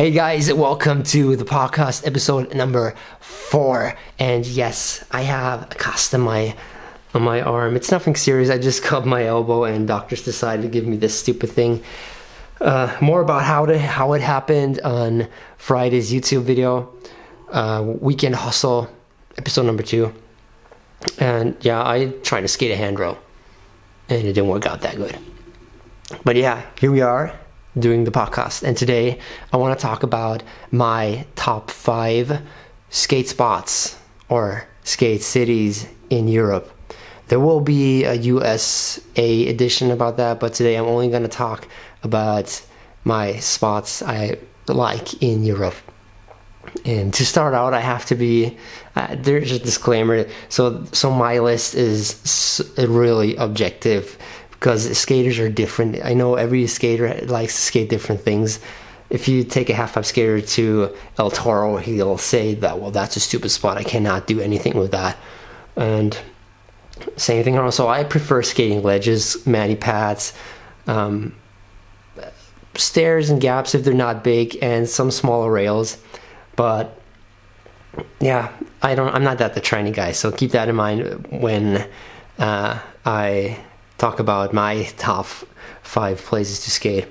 Hey guys, welcome to the podcast episode number four. And yes, I have a cast on my on my arm. It's nothing serious. I just cut my elbow, and doctors decided to give me this stupid thing. Uh, more about how to how it happened on Friday's YouTube video, uh, weekend hustle, episode number two. And yeah, I tried to skate a handrail, and it didn't work out that good. But yeah, here we are doing the podcast. And today I want to talk about my top five skate spots or skate cities in Europe. There will be a USA edition about that, but today I'm only going to talk about my spots I like in Europe. And to start out, I have to be uh, there's a disclaimer. So, so my list is really objective because skaters are different. I know every skater likes to skate different things. If you take a half pipe skater to El Toro, he'll say that, well, that's a stupid spot. I cannot do anything with that. And same thing. Also, I prefer skating ledges, mani pads, um, stairs and gaps if they're not big, and some smaller rails. But yeah, I don't. I'm not that the trendy guy, so keep that in mind when uh, I talk about my top five places to skate.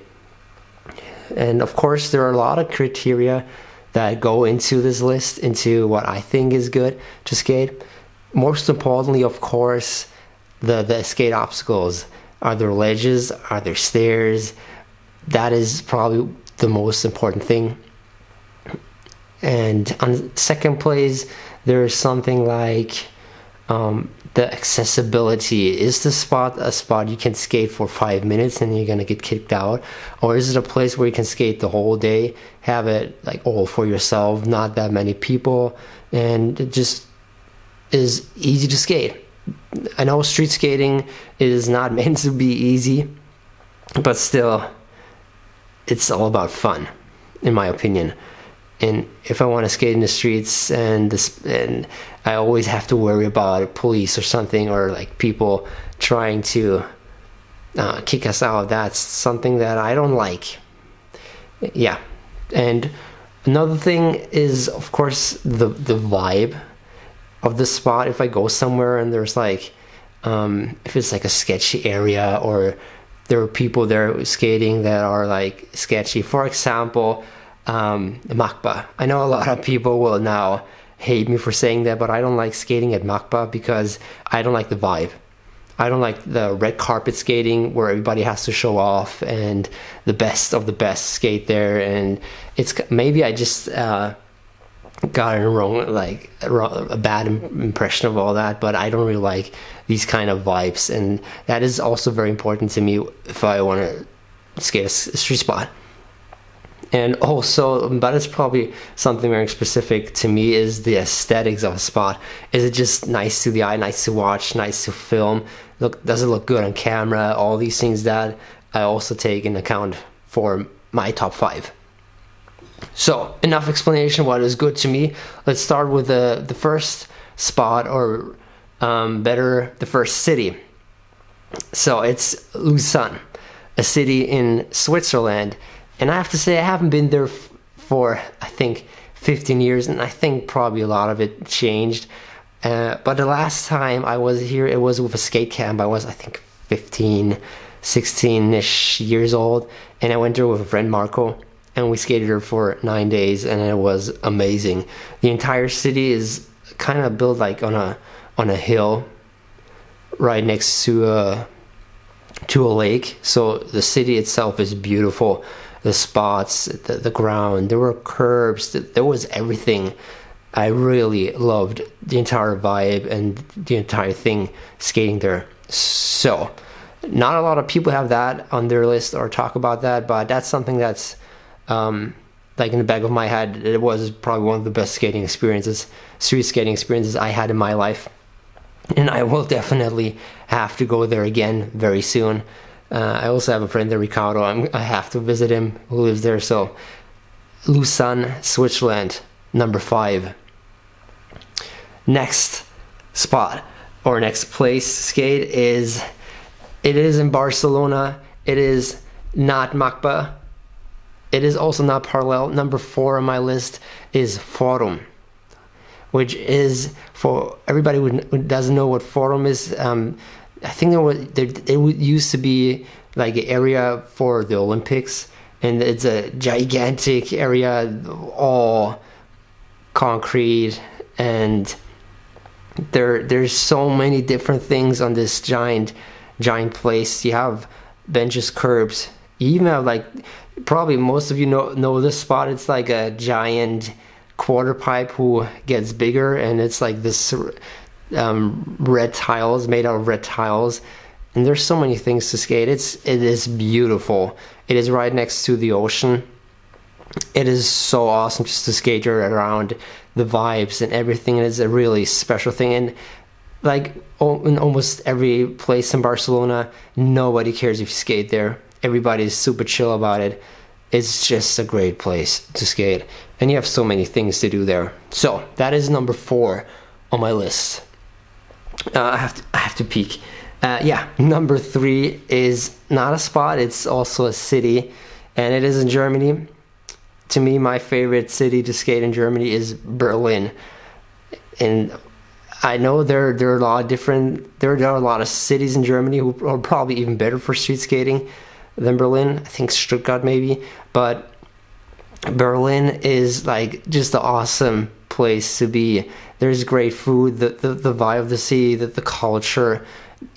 And of course, there are a lot of criteria that go into this list, into what I think is good to skate. Most importantly, of course, the, the skate obstacles. Are there ledges? Are there stairs? That is probably the most important thing. And on second place, there is something like um, the accessibility is the spot a spot you can skate for five minutes and you're gonna get kicked out? Or is it a place where you can skate the whole day have it like all for yourself not that many people and it just is easy to skate? I know street skating is not meant to be easy but still it's all about fun in my opinion and if I want to skate in the streets and this and I always have to worry about police or something or like people trying to uh, kick us out that's something that I don't like. Yeah. And another thing is of course the the vibe of the spot. If I go somewhere and there's like um, if it's like a sketchy area or there are people there skating that are like sketchy. For example um, MACBA. I know a lot of people will now hate me for saying that, but I don't like skating at MACBA because I don't like the vibe. I don't like the red carpet skating where everybody has to show off and the best of the best skate there. And it's maybe I just uh, got a wrong, like a bad impression of all that, but I don't really like these kind of vibes. And that is also very important to me if I want to skate a street spot and also but it's probably something very specific to me is the aesthetics of a spot. Is it just nice to the eye nice to watch nice to film? Look does it look good on camera? All these things that i also take in account for my top five. So enough explanation what is good to me. Let's start with the the first spot or um, better the first city. So it's lausanne a city in switzerland and I have to say, I haven't been there f- for, I think, 15 years, and I think probably a lot of it changed. Uh, but the last time I was here, it was with a skate camp. I was, I think, 15, 16 ish years old, and I went there with a friend, Marco, and we skated there for nine days, and it was amazing. The entire city is kind of built like on a on a hill right next to a to a lake so the city itself is beautiful the spots, the, the ground. There were curbs. There was everything. I really loved the entire vibe and the entire thing skating there. So, not a lot of people have that on their list or talk about that, but that's something that's um, like in the back of my head. It was probably one of the best skating experiences, street skating experiences I had in my life. And I will definitely have to go there again very soon. Uh, I also have a friend there, Ricardo. I'm, i have to visit him who lives there. So, Lausanne, Switzerland, number five. Next spot or next place skate is it is in Barcelona. It is not MACBA. it is also not parallel. Number four on my list is Forum, which is for everybody who doesn't know what Forum is. Um, I think there was there, it used to be like an area for the Olympics, and it's a gigantic area, all concrete, and there there's so many different things on this giant giant place. You have benches, curbs. You even have like probably most of you know know this spot. It's like a giant quarter pipe who gets bigger, and it's like this um, red tiles made out of red tiles. And there's so many things to skate. It's it is beautiful. It is right next to the ocean. It is so awesome just to skate around the vibes and everything. It is a really special thing. And like in almost every place in Barcelona, nobody cares if you skate there. Everybody's super chill about it. It's just a great place to skate, and you have so many things to do there. So that is number four on my list. Uh, I have to I have to peek. Uh, yeah, number three is not a spot; it's also a city, and it is in Germany. To me, my favorite city to skate in Germany is Berlin, and I know there there are a lot of different there, there are a lot of cities in Germany who are probably even better for street skating than Berlin. I think Stuttgart maybe, but Berlin is like just an awesome place to be. There's great food, the the, the vibe of the city, the, the culture.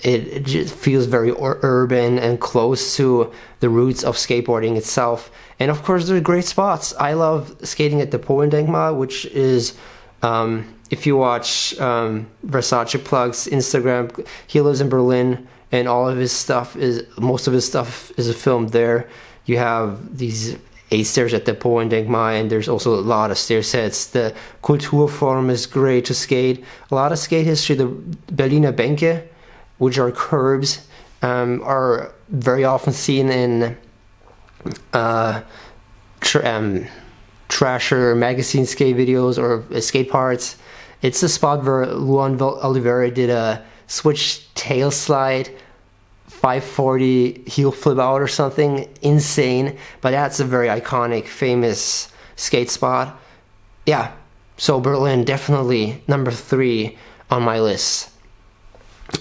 It, it just feels very urban and close to the roots of skateboarding itself. And of course, there are great spots. I love skating at the Polendenkmal, which is um, if you watch um, Versace Plug's Instagram, he lives in Berlin, and all of his stuff is most of his stuff is filmed there. You have these eight stairs at the Polendenkmal, and there's also a lot of stair sets. The Kulturforum is great to skate. A lot of skate history. The Berliner Bänke, which are curbs, um, are very often seen in uh, tr- um, Thrasher magazine skate videos or skate parts. It's the spot where Luan Oliveira did a switch tail slide 540 heel flip out or something. Insane. But that's a very iconic famous skate spot. Yeah. So berlin definitely number three on my list.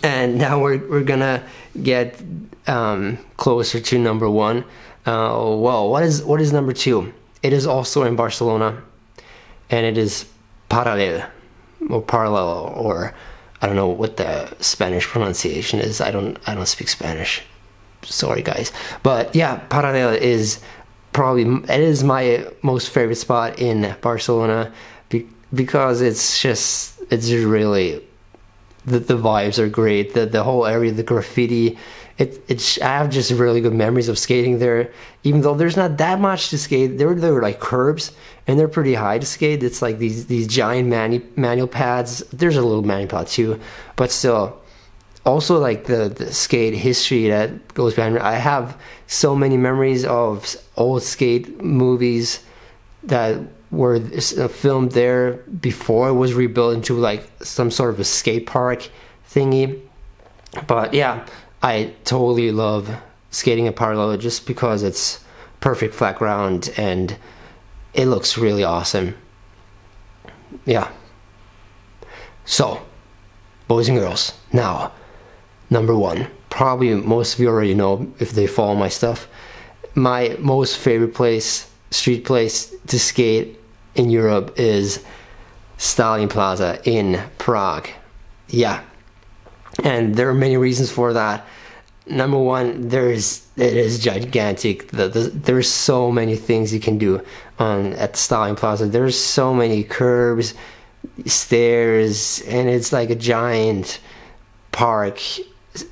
And now we're, we're gonna get um, closer to number one. Uh, well what is what is number two? It is also in barcelona. And it is parallel or parallel or I don't know what the Spanish pronunciation is. I don't I don't speak Spanish. Sorry guys. But yeah, Parallel is probably it is my most favorite spot in Barcelona be, because it's just it's really the, the vibes are great. The the whole area, the graffiti, it it's I have just really good memories of skating there. Even though there's not that much to skate, there there were like curbs and they're pretty high to skate. It's like these these giant manu- manual pads. There's a little manual pad too, but still. Also, like the, the skate history that goes behind. I have so many memories of old skate movies that were uh, filmed there before it was rebuilt into like some sort of a skate park thingy. But yeah, I totally love skating at Parallel just because it's perfect flat ground and it looks really awesome. Yeah. So, boys and girls, now, number one, probably most of you already know if they follow my stuff. My most favorite place, street place to skate in Europe is Stalin Plaza in Prague. Yeah. And there are many reasons for that. Number one, there's it is gigantic. The, the, there's so many things you can do on at the Stalin Plaza. There's so many curbs, stairs, and it's like a giant park,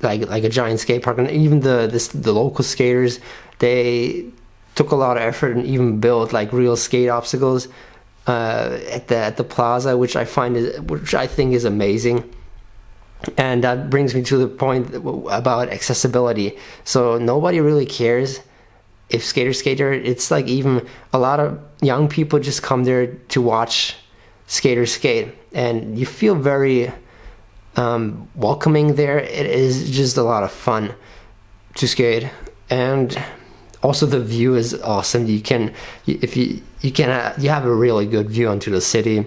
like like a giant skate park. And even the this, the local skaters, they took a lot of effort and even built like real skate obstacles uh, at the at the plaza, which I find is which I think is amazing. And that brings me to the point about accessibility. So nobody really cares if skater skater. It's like even a lot of young people just come there to watch skaters skate, and you feel very um, welcoming there. It is just a lot of fun to skate, and also the view is awesome. You can if you you can uh, you have a really good view onto the city,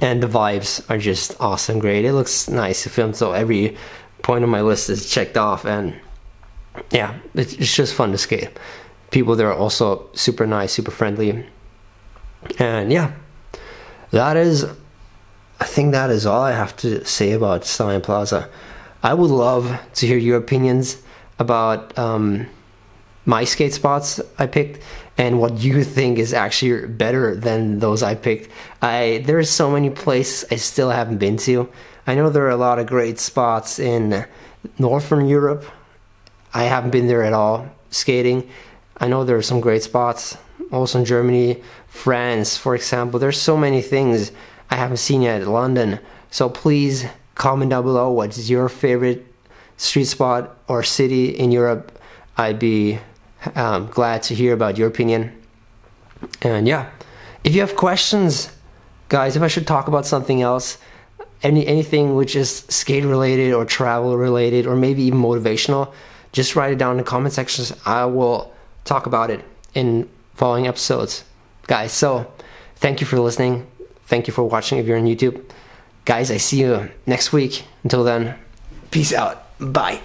and the vibes are just awesome, great. It looks nice to film, so every point on my list is checked off, and yeah, it's, just fun to skate. People there are also super nice, super friendly, and yeah, that is. I think that is all I have to say about Stalin Plaza. I would love to hear your opinions about um, my skate spots I picked and what you think is actually better than those I picked. I there's so many places I still haven't been to. I know there are a lot of great spots in Northern Europe. I haven't been there at all skating. I know there are some great spots also in Germany, France, for example. There's so many things I haven't seen yet. London. So please comment down below what's your favorite street spot or city in Europe. I'd be um, glad to hear about your opinion. And yeah, if you have questions, guys, if I should talk about something else, any anything which is skate related or travel related or maybe even motivational, just write it down in the comment sections. I will talk about it in following episodes, guys. So thank you for listening. Thank you for watching if you're on YouTube. Guys, I see you next week. Until then, peace out. Bye.